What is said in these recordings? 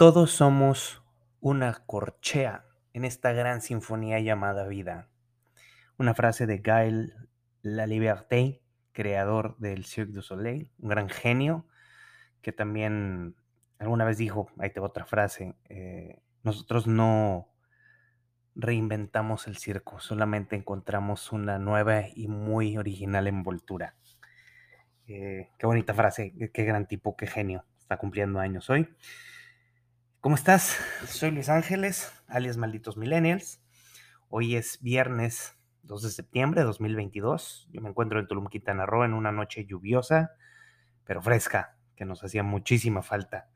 Todos somos una corchea en esta gran sinfonía llamada vida. Una frase de Gaël Laliberté, creador del Cirque du Soleil, un gran genio, que también alguna vez dijo, ahí tengo otra frase, eh, nosotros no reinventamos el circo, solamente encontramos una nueva y muy original envoltura. Eh, qué bonita frase, qué gran tipo, qué genio, está cumpliendo años hoy. ¿Cómo estás? Soy Luis Ángeles, alias Malditos Millennials. Hoy es viernes 2 de septiembre de 2022. Yo me encuentro en Tulum, Quintana Roo en una noche lluviosa, pero fresca, que nos hacía muchísima falta.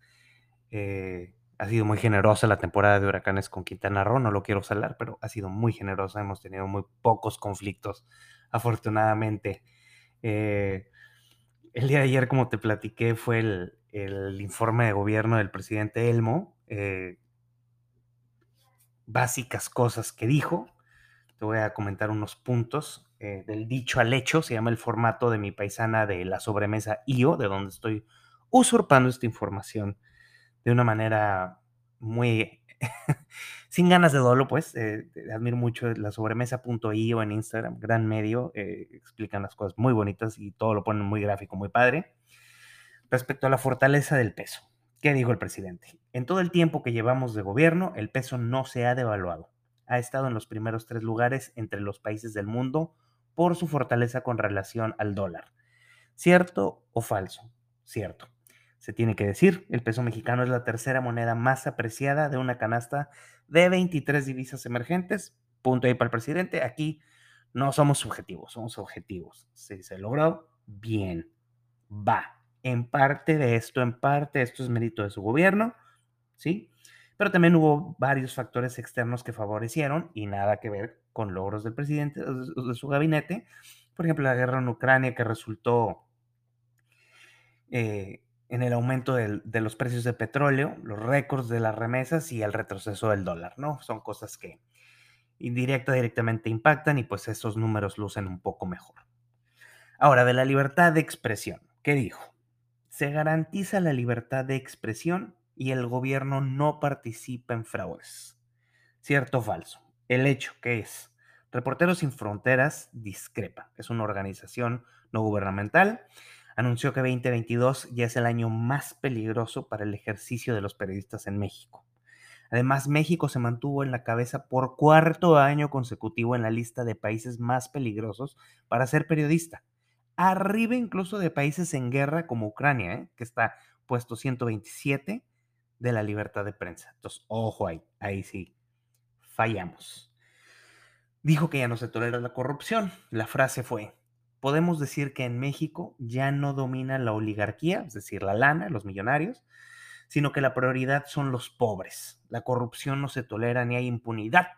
Eh, ha sido muy generosa la temporada de huracanes con Quintana Roo, no lo quiero salar, pero ha sido muy generosa. Hemos tenido muy pocos conflictos, afortunadamente. Eh, el día de ayer, como te platiqué, fue el, el informe de gobierno del presidente Elmo, eh, básicas cosas que dijo. Te voy a comentar unos puntos eh, del dicho al hecho. Se llama el formato de mi paisana de la sobremesa IO, de donde estoy usurpando esta información de una manera muy sin ganas de dolo, pues. Eh, admiro mucho la sobremesa.io en Instagram, gran medio. explican las cosas muy bonitas y todo lo ponen muy gráfico, muy padre. Respecto a la fortaleza del peso. ¿Qué dijo el presidente? En todo el tiempo que llevamos de gobierno, el peso no se ha devaluado. Ha estado en los primeros tres lugares entre los países del mundo por su fortaleza con relación al dólar. ¿Cierto o falso? Cierto. Se tiene que decir, el peso mexicano es la tercera moneda más apreciada de una canasta de 23 divisas emergentes. Punto ahí para el presidente. Aquí no somos subjetivos, somos objetivos. Si se logró, bien. Va en parte de esto, en parte esto es mérito de su gobierno, ¿sí? Pero también hubo varios factores externos que favorecieron y nada que ver con logros del presidente, de su gabinete. Por ejemplo, la guerra en Ucrania que resultó eh, en el aumento de los precios de petróleo, los récords de las remesas y el retroceso del dólar, ¿no? Son cosas que indirecta directamente impactan y pues esos números lucen un poco mejor. Ahora, de la libertad de expresión, ¿qué dijo? se garantiza la libertad de expresión y el gobierno no participa en fraudes. ¿Cierto o falso? El hecho que es Reporteros Sin Fronteras discrepa. Es una organización no gubernamental. Anunció que 2022 ya es el año más peligroso para el ejercicio de los periodistas en México. Además, México se mantuvo en la cabeza por cuarto año consecutivo en la lista de países más peligrosos para ser periodista arriba incluso de países en guerra como Ucrania, ¿eh? que está puesto 127 de la libertad de prensa. Entonces, ojo ahí, ahí sí, fallamos. Dijo que ya no se tolera la corrupción. La frase fue, podemos decir que en México ya no domina la oligarquía, es decir, la lana, los millonarios, sino que la prioridad son los pobres. La corrupción no se tolera ni hay impunidad.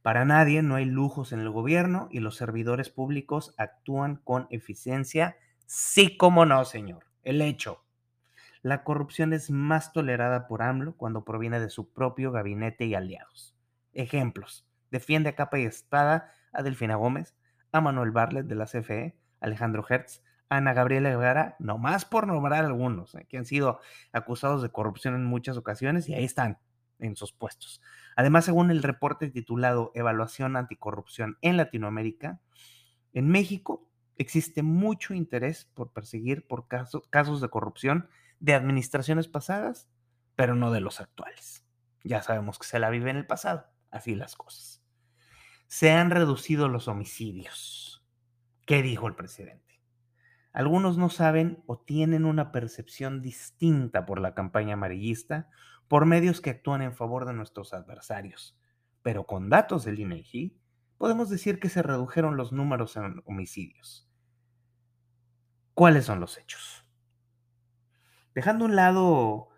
Para nadie no hay lujos en el gobierno y los servidores públicos actúan con eficiencia. Sí, como no, señor. El hecho. La corrupción es más tolerada por AMLO cuando proviene de su propio gabinete y aliados. Ejemplos. Defiende a capa y espada a Delfina Gómez, a Manuel Barlet de la CFE, Alejandro Hertz, Ana Gabriela Guevara, nomás por nombrar algunos, eh, que han sido acusados de corrupción en muchas ocasiones y ahí están, en sus puestos. Además, según el reporte titulado Evaluación Anticorrupción en Latinoamérica, en México existe mucho interés por perseguir por casos de corrupción de administraciones pasadas, pero no de los actuales. Ya sabemos que se la vive en el pasado, así las cosas. Se han reducido los homicidios. ¿Qué dijo el presidente? Algunos no saben o tienen una percepción distinta por la campaña amarillista por medios que actúan en favor de nuestros adversarios. Pero con datos del INEGI, podemos decir que se redujeron los números en homicidios. ¿Cuáles son los hechos? Dejando un lado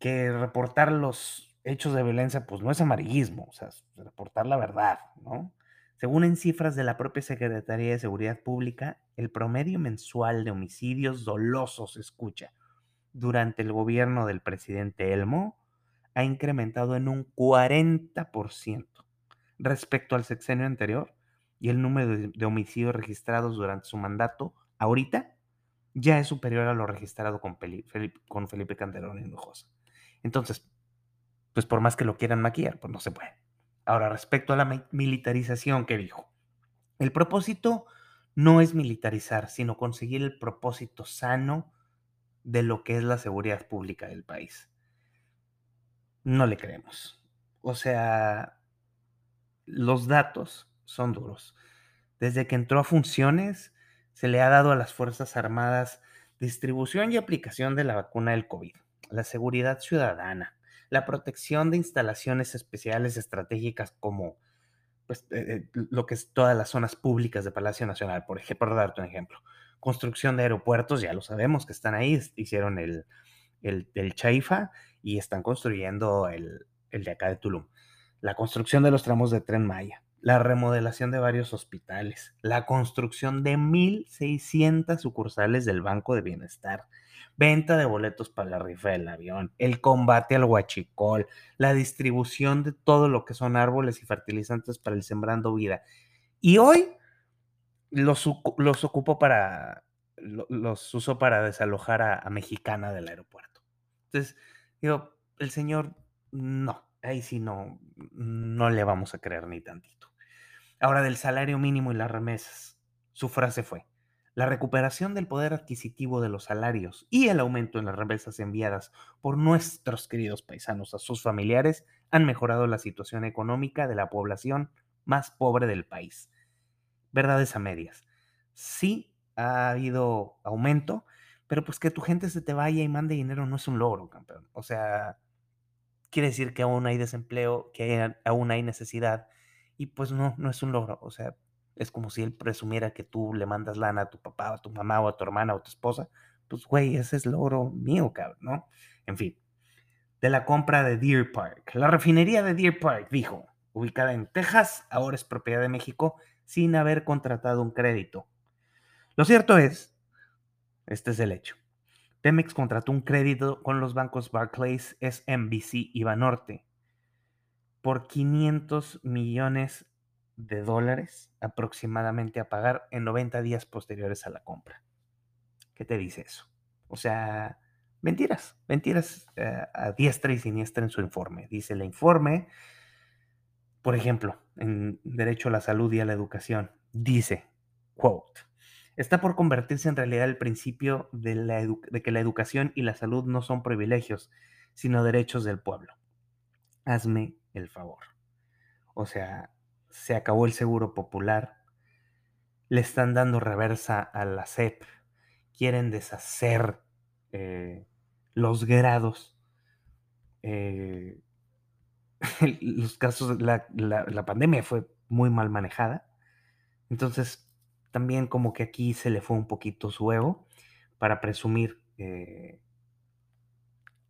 que reportar los hechos de violencia, pues no es amarillismo, o sea, reportar la verdad, ¿no? Según en cifras de la propia Secretaría de Seguridad Pública, el promedio mensual de homicidios dolosos, escucha, durante el gobierno del presidente Elmo ha incrementado en un 40% respecto al sexenio anterior, y el número de, homicidios registrados durante su mandato, ahorita, ya es superior a lo registrado con, Felipe, con Felipe Calderón. Entonces, pues por más que lo quieran maquillar, pues no se puede. Ahora, respecto a la militarización que dijo, el propósito no es militarizar, sino conseguir el propósito sano de lo que es la seguridad pública del país. No le creemos. O sea, los datos son duros. Desde que entró a funciones, se le ha dado a las Fuerzas Armadas distribución y aplicación de la vacuna del COVID, la seguridad ciudadana, la protección de instalaciones especiales estratégicas como pues, eh, eh, lo que es todas las zonas públicas de Palacio Nacional, por ejemplo, para darte un ejemplo. Construcción de aeropuertos, ya lo sabemos que están ahí, hicieron el, el, Chaifa y están construyendo el, el de acá de Tulum. La construcción de los tramos de tren Maya, la remodelación de varios hospitales, la construcción de 1.600 sucursales del Banco de Bienestar, venta de boletos para la rifa del avión, el combate al huachicol, la distribución de todo lo que son árboles y fertilizantes para el Sembrando Vida. Y hoy los, los ocupó para, los usó para desalojar a, a Mexicana del aeropuerto. Entonces, digo, el señor, no, ahí sí no, no le vamos a creer ni tantito. Ahora del salario mínimo y las remesas. Su frase fue, la recuperación del poder adquisitivo de los salarios y el aumento en las remesas enviadas por nuestros queridos paisanos a sus familiares han mejorado la situación económica de la población más pobre del país. Verdades a medias. Sí ha habido aumento, pero pues que tu gente se te vaya y mande dinero no es un logro, campeón. O sea, quiere decir que aún hay desempleo, que aún hay necesidad y pues no, no es un logro. O sea, es como si él presumiera que tú le mandas lana a tu papá, o a tu mamá, o a tu hermana, o a tu esposa. Pues, güey, ese es logro mío, cabrón, ¿no? En fin. De la compra de Deer Park. La refinería de Deer Park, dijo, ubicada en Texas, ahora es propiedad de México, sin haber contratado un crédito. Lo cierto es, este es el hecho. Pemex contrató un crédito con los bancos Barclays, SMBC y Banorte por 500 millones de dólares aproximadamente a pagar en 90 días posteriores a la compra. ¿Qué te dice eso? O sea, mentiras, mentiras eh, a diestra y siniestra en su informe. Dice el informe, por ejemplo, en Derecho a la Salud y a la Educación, dice, quote, está por convertirse en realidad el principio de, que la educación y la salud no son privilegios, sino derechos del pueblo hazme el favor. O sea, se acabó el seguro popular, le están dando reversa a la SEP, quieren deshacer eh, los grados. Eh, los casos, la, la, pandemia fue muy mal manejada. Entonces, también como que aquí se le fue un poquito su ego para presumir eh,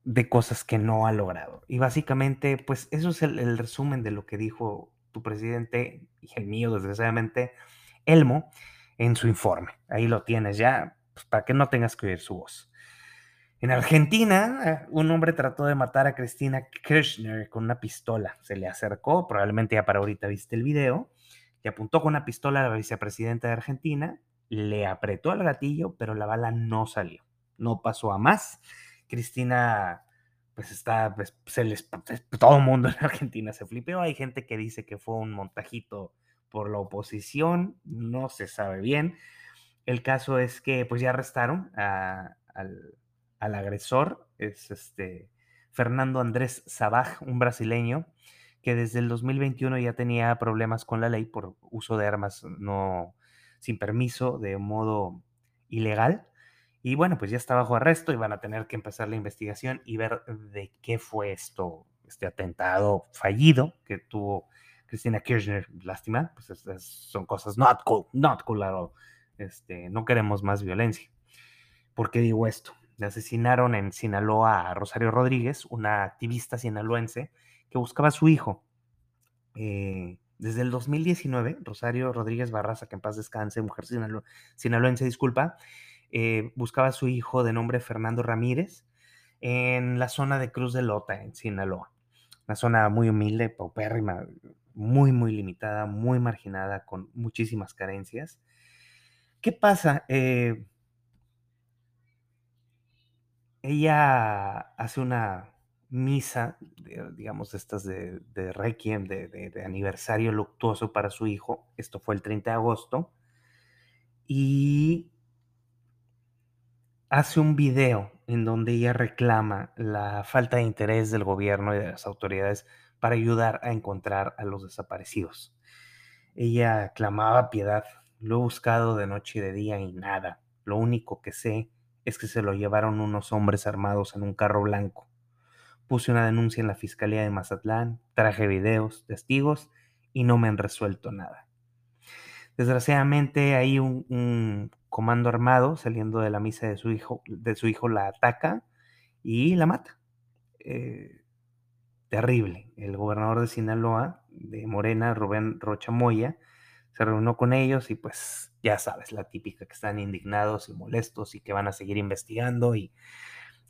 de cosas que no ha logrado. Y básicamente, pues eso es el, resumen de lo que dijo tu presidente y el mío, desgraciadamente, Elmo, en su informe. Ahí lo tienes ya, pues, para que no tengas que oír su voz. En Argentina, un hombre trató de matar a Cristina Kirchner con una pistola. Se le acercó, probablemente ya para ahorita viste el video, y apuntó con una pistola a la vicepresidenta de Argentina, le apretó el gatillo, pero la bala no salió. No pasó a más Cristina, pues está, pues, se les, pues, todo el mundo en Argentina se flipeó. Hay gente que dice que fue un montajito por la oposición, no se sabe bien. El caso es que pues ya arrestaron al, al, agresor, es este Fernando Andrés Sabaj, un brasileño, que desde el 2021 ya tenía problemas con la ley por uso de armas no sin permiso de modo ilegal. Y bueno, pues ya está bajo arresto y van a tener que empezar la investigación y ver de qué fue esto, este atentado fallido que tuvo Cristina Kirchner. Lástima, pues son cosas not cool, not cool Este, no queremos más violencia. ¿Por qué digo esto? Le asesinaron en Sinaloa a Rosario Rodríguez, una activista sinaloense que buscaba a su hijo. Eh, desde el 2019, Rosario Rodríguez Barraza, que en paz descanse, mujer sinaloense, disculpa, eh, buscaba a su hijo de nombre Fernando Ramírez en la zona de Cruz de Lota, en Sinaloa. Una zona muy humilde, paupérrima, muy, muy limitada, muy marginada, con muchísimas carencias. ¿Qué pasa? Eh, ella hace una misa, digamos, estas de, de Requiem, de, de, aniversario luctuoso para su hijo. Esto fue el 30 de agosto. Y hace un video en donde ella reclama la falta de interés del gobierno y de las autoridades para ayudar a encontrar a los desaparecidos. Ella clamaba piedad. Lo he buscado de noche y de día y nada. Lo único que sé es que se lo llevaron unos hombres armados en un carro blanco. Puse una denuncia en la Fiscalía de Mazatlán, traje videos, testigos y no me han resuelto nada. Desgraciadamente hay un, comando armado saliendo de la misa de su hijo, de su hijo la ataca y la mata. Eh, terrible. El gobernador de Sinaloa, de Morena, Rubén Rocha Moya, se reunió con ellos y pues ya sabes, la típica que están indignados y molestos y que van a seguir investigando y,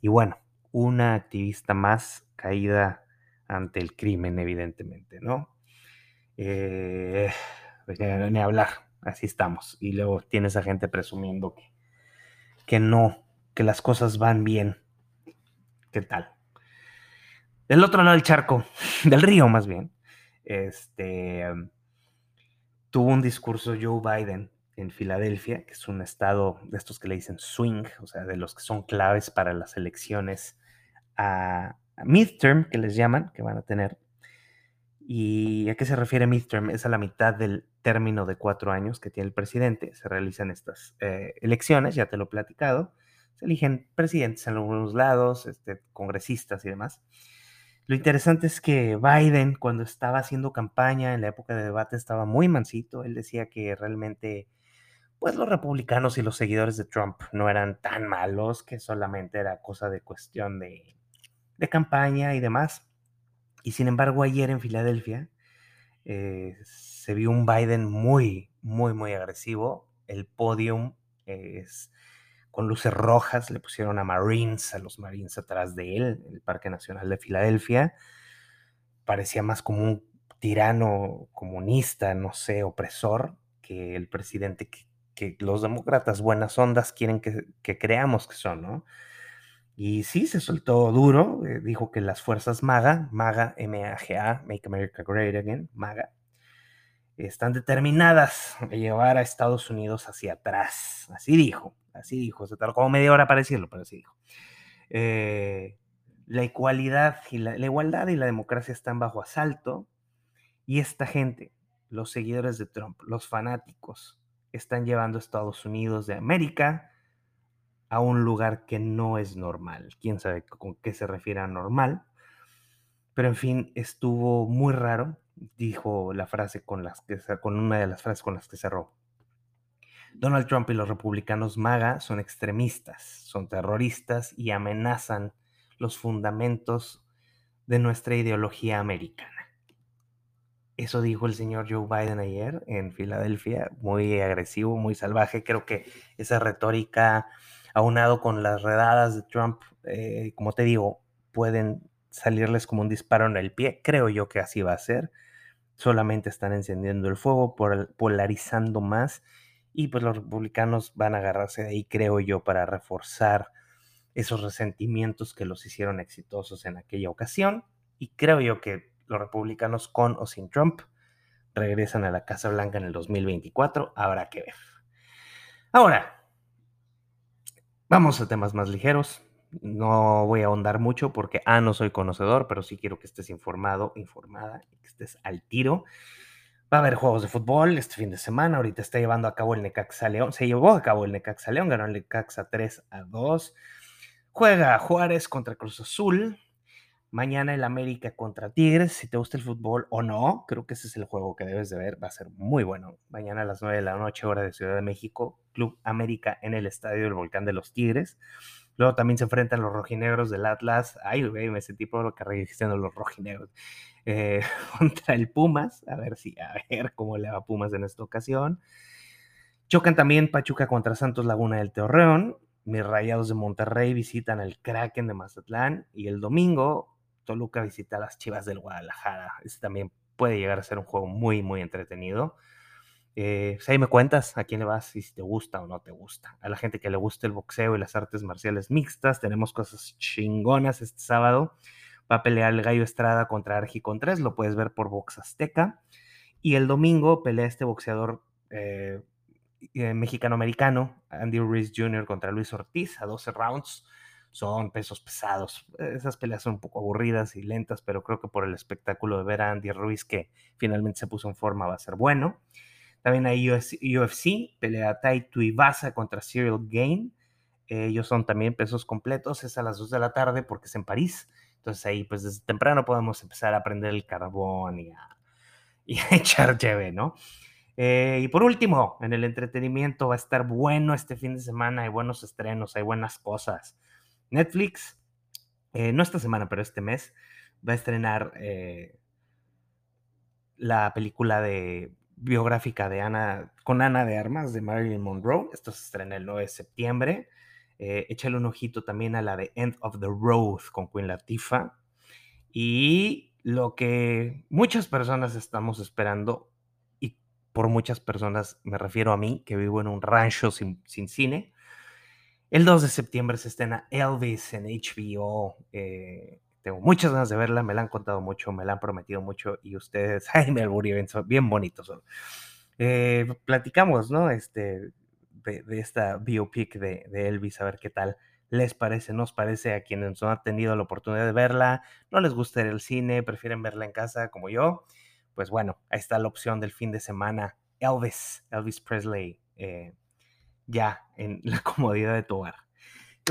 y bueno, una activista más caída ante el crimen, evidentemente, ¿no? Eh, ni hablar, así estamos. Y luego tienes a gente presumiendo que, que no, que las cosas van bien. ¿Qué tal? Del otro lado del charco, del río más bien, este, tuvo un discurso Joe Biden en Filadelfia, que es un estado de estos que le dicen swing, o sea, de los que son claves para las elecciones a, midterm, que les llaman, que van a tener. ¿Y a qué se refiere midterm? Es a la mitad del término de cuatro años que tiene el presidente. Se realizan estas eh, elecciones, ya te lo he platicado. Se eligen presidentes en algunos lados, este, congresistas y demás. Lo interesante es que Biden, cuando estaba haciendo campaña en la época de debate, estaba muy mansito. Él decía que realmente, pues los republicanos y los seguidores de Trump no eran tan malos, que solamente era cosa de cuestión de, de campaña y demás. Y sin embargo, ayer en Filadelfia eh, se vio un Biden muy, muy, muy agresivo. El podium es con luces rojas, le pusieron a Marines, a los Marines atrás de él, el Parque Nacional de Filadelfia. Parecía más como un tirano comunista, no sé, opresor, que el presidente que, los demócratas buenas ondas quieren que, que, creamos que son, ¿no? Y sí, se soltó duro, eh, dijo que las fuerzas MAGA, MAGA, M-A-G-A, Make America Great Again, MAGA, están determinadas a llevar a Estados Unidos hacia atrás. Así dijo. Así dijo, se tardó como media hora para decirlo, pero así dijo. Eh, la igualdad y la, igualdad y la democracia están bajo asalto y esta gente, los seguidores de Trump, los fanáticos, están llevando a Estados Unidos de América a un lugar que no es normal. Quién sabe con qué se refiere a normal. Pero en fin, estuvo muy raro. Dijo la frase con las que con una de las frases con las que cerró. Donald Trump y los republicanos MAGA son extremistas, son terroristas y amenazan los fundamentos de nuestra ideología americana. Eso dijo el señor Joe Biden ayer en Filadelfia, muy agresivo, muy salvaje. Creo que esa retórica, aunado con las redadas de Trump, eh, como te digo, pueden salirles como un disparo en el pie. Creo yo que así va a ser. Solamente están encendiendo el fuego, polarizando más y pues los republicanos van a agarrarse de ahí, creo yo, para reforzar esos resentimientos que los hicieron exitosos en aquella ocasión. Y creo yo que los republicanos con o sin Trump regresan a la Casa Blanca en el 2024. Habrá que ver. Ahora, vamos a temas más ligeros. No voy a ahondar mucho porque, A, no soy conocedor, pero sí quiero que estés informado, informada, que estés al tiro. Va a haber juegos de fútbol este fin de semana. Ahorita está llevando a cabo el Necaxa León. Se llevó a cabo el Necaxa León, ganó el Necaxa 3 a 2. Juega Juárez contra Cruz Azul. Mañana el América contra Tigres. Si te gusta el fútbol o no, creo que ese es el juego que debes de ver. Va a ser muy bueno. Mañana a las 9 de la noche, hora de Ciudad de México, Club América en el Estadio del Volcán de los Tigres. Luego también se enfrentan los rojinegros del Atlas. Ay, güey, me sentí por lo que diciendo los rojinegros. Eh, contra el Pumas. A ver si, a ver cómo le va Pumas en esta ocasión. Chocan también Pachuca contra Santos Laguna del Torreón. Mis rayados de Monterrey visitan al Kraken de Mazatlán. Y el domingo, Toluca visita a las Chivas del Guadalajara. Es también puede llegar a ser un juego muy, muy entretenido. Eh, pues, ahí me cuentas a quién le vas y si te gusta o no te gusta. A la gente que le gusta el boxeo y las artes marciales mixtas, tenemos cosas chingonas este sábado. Va a pelear el Gallo Estrada contra Argi Contreras, lo puedes ver por Box Azteca. Y el domingo pelea este boxeador eh, eh, mexicano-americano, Andy Ruiz Jr. contra Luis Ortiz, a 12 rounds. Son pesos pesados. Esas peleas son un poco aburridas y lentas, pero creo que por el espectáculo de ver a Andy Ruiz, que finalmente se puso en forma, va a ser bueno. También hay UFC, pelea Tai Tuivasa contra Cyril Gain. ellos son también pesos completos, es a las 2 de la tarde porque es en París. Entonces ahí pues desde temprano podemos empezar a prender el carbón y a, echar lleve, ¿no? Eh, y por último, en el entretenimiento va a estar bueno este fin de semana, hay buenos estrenos, hay buenas cosas. Netflix, eh, no esta semana, pero este mes, va a estrenar eh, la película de biográfica de Ana, con Ana de Armas de Marilyn Monroe. Esto se estrena el 9 de septiembre. Eh, échale un ojito también a la de End of the Road con Queen Latifah. Y lo que muchas personas estamos esperando, y por muchas personas me refiero a mí, que vivo en un rancho sin, cine. El 2 de septiembre se estrena Elvis en HBO. Eh, tengo muchas ganas de verla, me la han contado mucho, me la han prometido mucho y ustedes, ay, me alburí, son bien bonitos. Eh, platicamos, ¿no? Este, de, esta biopic de, de, Elvis, a ver qué tal les parece, nos parece a quienes no han tenido la oportunidad de verla, no les gusta al cine, prefieren verla en casa como yo. Pues bueno, ahí está la opción del fin de semana. Elvis, Elvis Presley, eh, ya en la comodidad de tu hogar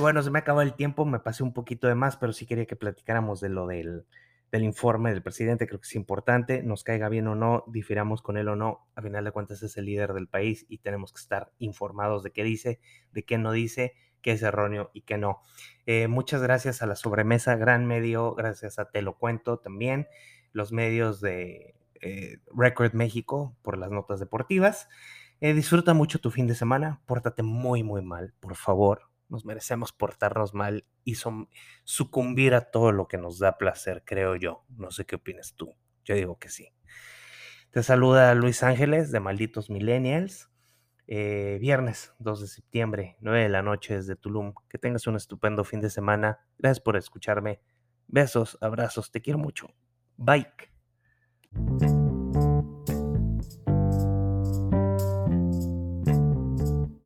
bueno, se me acabó el tiempo, me pasé un poquito de más, pero sí quería que platicáramos de lo del, informe del presidente, creo que es importante, nos caiga bien o no, difiramos con él o no, a final de cuentas es el líder del país y tenemos que estar informados de qué dice, de qué no dice, qué es erróneo y qué no. Eh, muchas gracias a la sobremesa, gran medio, gracias a Te lo cuento también, los medios de eh, Record México por las notas deportivas. Eh, disfruta mucho tu fin de semana, pórtate muy, muy mal, por favor, nos merecemos portarnos mal y sucumbir a todo lo que nos da placer, creo yo. No sé qué opinas tú. Yo digo que sí. Te saluda Luis Ángeles de Malditos Millennials. Eh, viernes 2 de septiembre, 9 de la noche desde Tulum. Que tengas un estupendo fin de semana. Gracias por escucharme. Besos, abrazos, te quiero mucho. Bye.